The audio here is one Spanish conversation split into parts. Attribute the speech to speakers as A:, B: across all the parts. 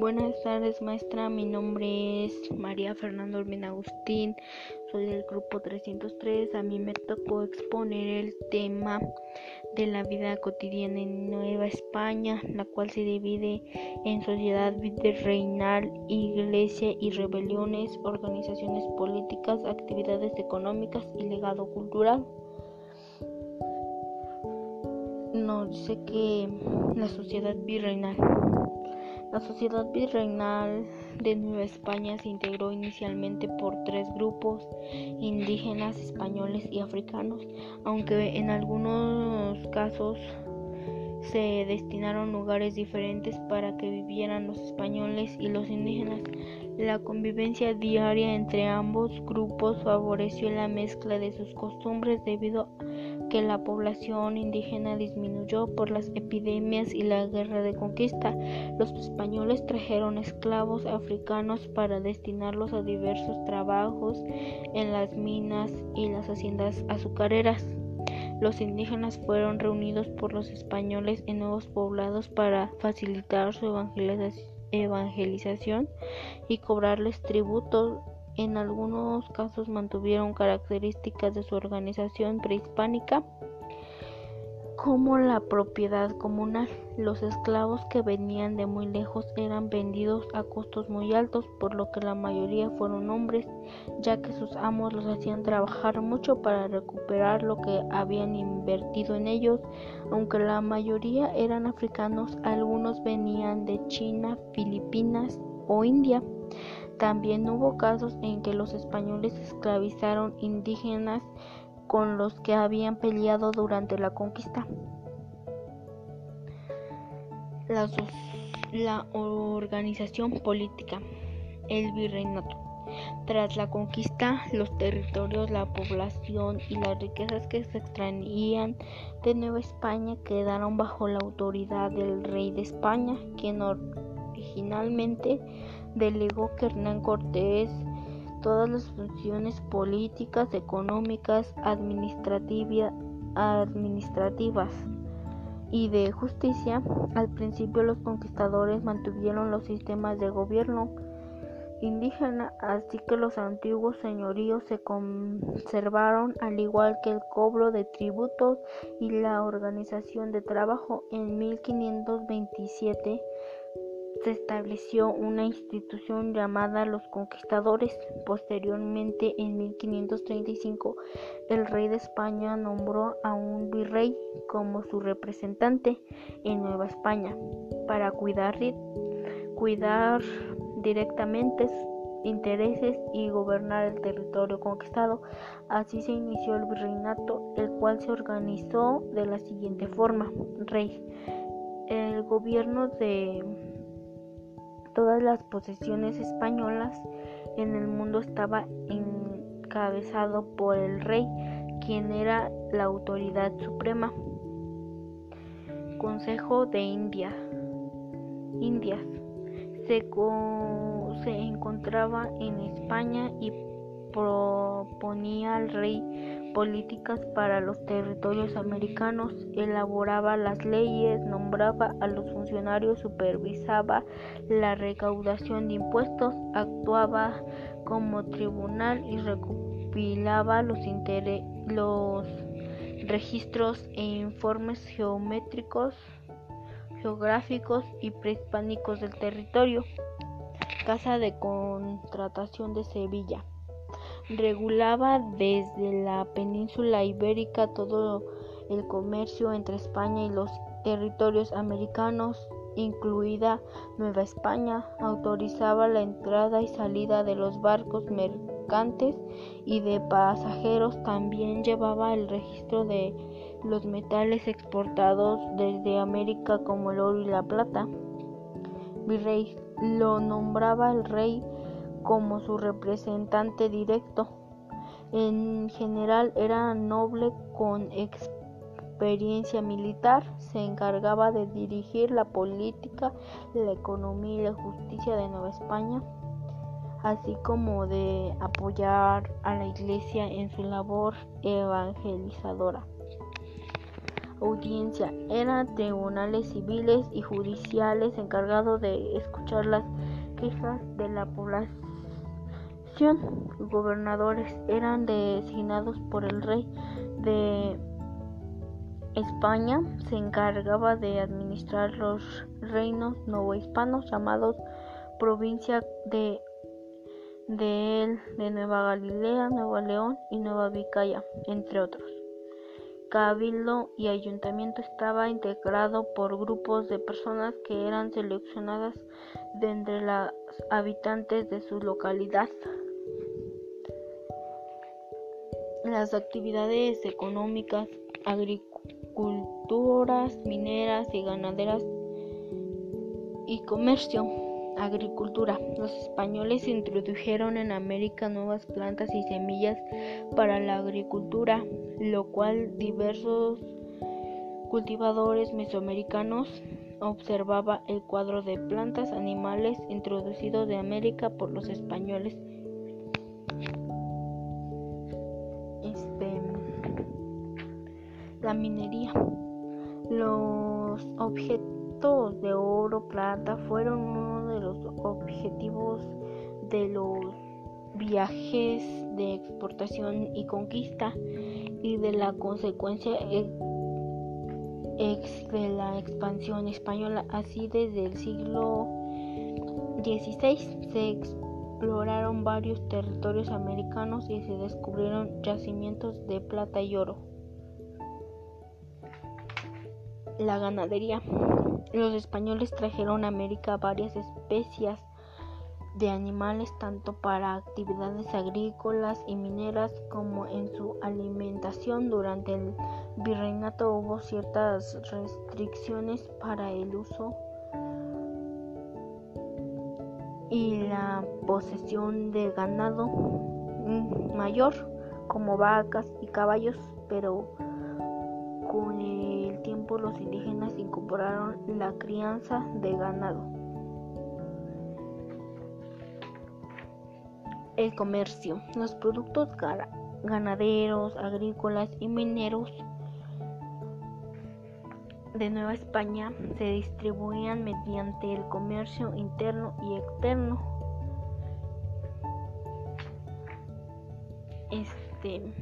A: Buenas tardes, maestra. Mi nombre es María Fernando Urbina Agustín. Soy del grupo 303. A mí me tocó exponer el tema de la vida cotidiana en Nueva España, la cual se divide en sociedad virreinal, iglesia y rebeliones, organizaciones políticas, actividades económicas y legado cultural. Nos dice que la sociedad virreinal la sociedad virreinal de Nueva España se integró inicialmente por tres grupos, indígenas, españoles y africanos, aunque en algunos casos se destinaron lugares diferentes para que vivieran los españoles y los indígenas. La convivencia diaria entre ambos grupos favoreció la mezcla de sus costumbres debido a que la población indígena disminuyó por las epidemias y la guerra de conquista. Los españoles trajeron esclavos africanos para destinarlos a diversos trabajos en las minas y las haciendas azucareras. Los indígenas fueron reunidos por los españoles en nuevos poblados para facilitar su evangelización y cobrarles tributos en algunos casos mantuvieron características de su organización prehispánica como la propiedad comunal. Los esclavos que venían de muy lejos eran vendidos a costos muy altos, por lo que la mayoría fueron hombres, ya que sus amos los hacían trabajar mucho para recuperar lo que habían invertido en ellos. Aunque la mayoría eran africanos, algunos venían de China, Filipinas o India. También hubo casos en que los españoles esclavizaron indígenas con los que habían peleado durante la conquista. La, organización política, el virreinato. Tras la conquista, los territorios, la población y las riquezas que se extraían de Nueva España quedaron bajo la autoridad del rey de España, quien originalmente delegó Hernán Cortés todas las funciones políticas, económicas, administrativas y de justicia. Al principio los conquistadores mantuvieron los sistemas de gobierno indígena, así que los antiguos señoríos se conservaron al igual que el cobro de tributos y la organización de trabajo. En 1527 se estableció una institución llamada los conquistadores. Posteriormente, en 1535, el rey de España nombró a un virrey como su representante en Nueva España para cuidar, cuidar directamente intereses y gobernar el territorio conquistado. Así se inició el virreinato, el cual se organizó de la siguiente forma. Rey. El gobierno de todas las posesiones españolas en el mundo estaba encabezado por el rey, quien era la autoridad suprema. Consejo de India. Indias se, se encontraba en España y proponía al rey políticas para los territorios americanos, elaboraba las leyes, nombraba a los funcionarios, supervisaba la recaudación de impuestos, actuaba como tribunal y recopilaba los, los registros e informes geométricos, geográficos y prehispánicos del territorio. Casa de Contratación de Sevilla regulaba desde la península ibérica todo el comercio entre España y los territorios americanos, incluida Nueva España, autorizaba la entrada y salida de los barcos mercantes y de pasajeros, también llevaba el registro de los metales exportados desde América como el oro y la plata. Virrey lo nombraba el rey como su representante directo. En general era noble con experiencia militar, se encargaba de dirigir la política, la economía y la justicia de Nueva España, así como de apoyar a la Iglesia en su labor evangelizadora. audiencia. Eran tribunales civiles y judiciales encargados de escuchar las quejas de la población. Gobernadores eran designados por el rey de España. Se encargaba de administrar los reinos novohispanos llamados provincia de de Nueva Galilea, Nueva León y Nueva Vizcaya, entre otros. Cabildo y ayuntamiento estaba integrado por grupos de personas que eran seleccionadas de entre los habitantes de su localidad. Las actividades económicas, agriculturas, mineras y ganaderas y comercio agricultura. Los españoles introdujeron en América nuevas plantas y semillas para la agricultura, lo cual diversos cultivadores mesoamericanos observaba el cuadro de plantas animales introducidos de América por los españoles. La minería. Los objetos de oro, plata fueron de los objetivos de los viajes de exportación y conquista y de la consecuencia de la expansión española. Así desde el siglo XVI se exploraron varios territorios americanos y se descubrieron yacimientos de plata y oro. La ganadería. Los españoles trajeron a América varias especies de animales tanto para actividades agrícolas y mineras como en su alimentación. Durante el virreinato hubo ciertas restricciones para el uso y la posesión de ganado mayor como vacas y caballos, pero con el tiempo los indígenas incorporaron la crianza de ganado. El comercio. Los productos ganaderos, agrícolas y mineros de Nueva España se distribuían mediante el comercio interno y externo. Este,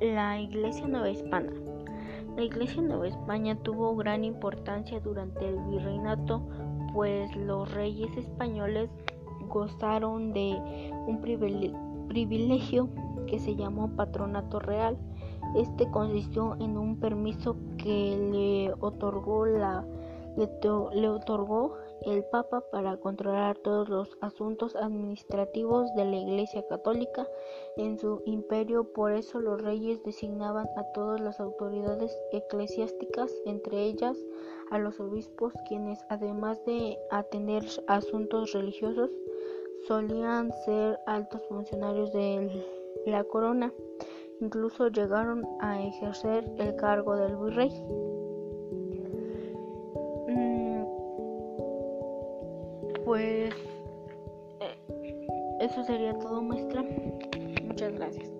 A: la Iglesia Nueva Hispana. La Iglesia Nueva España tuvo gran importancia durante el virreinato, pues los reyes españoles gozaron de un privilegio que se llamó patronato real. Este consistió en un permiso que le otorgó la le, otorgó el Papa para controlar todos los asuntos administrativos de la Iglesia Católica en su imperio. Por eso los reyes designaban a todas las autoridades eclesiásticas, entre ellas a los obispos, quienes además de atender asuntos religiosos, solían ser altos funcionarios de la corona. Incluso llegaron a ejercer el cargo del virrey. Pues eh, eso sería todo maestra. Muchas gracias.